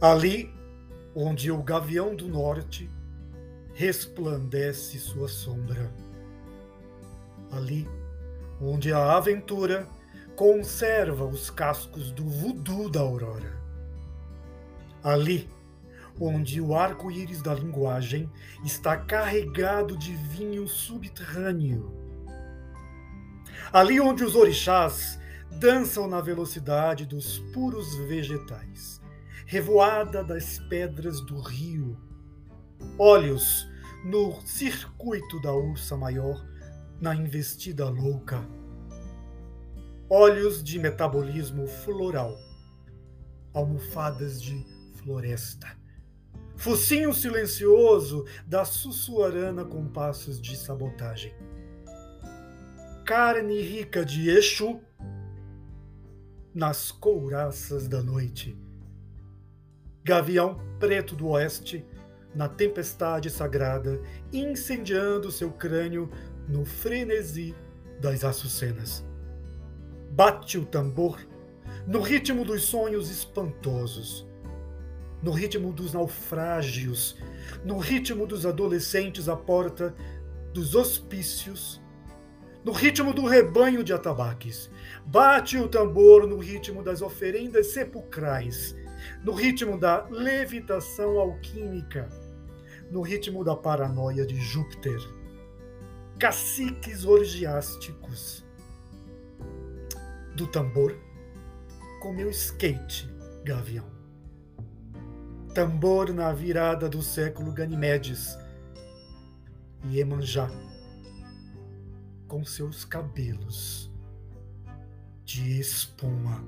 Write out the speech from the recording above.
Ali onde o gavião do norte resplandece sua sombra. Ali onde a aventura conserva os cascos do voodoo da aurora. Ali onde o arco-íris da linguagem está carregado de vinho subterrâneo. Ali onde os orixás dançam na velocidade dos puros vegetais, revoada das pedras do rio, olhos no circuito da ursa maior, na investida louca, olhos de metabolismo floral, almofadas de floresta focinho silencioso da sussuarana com passos de sabotagem. Carne rica de Exu nas couraças da noite. Gavião preto do oeste na tempestade sagrada, incendiando seu crânio no frenesi das açucenas. Bate o tambor no ritmo dos sonhos espantosos no ritmo dos naufrágios, no ritmo dos adolescentes à porta dos hospícios, no ritmo do rebanho de atabaques. Bate o tambor no ritmo das oferendas sepulcrais, no ritmo da levitação alquímica, no ritmo da paranoia de Júpiter. Caciques orgiásticos. Do tambor com meu skate, gavião tambor na virada do século Ganimedes, e Emanjá, com seus cabelos de espuma.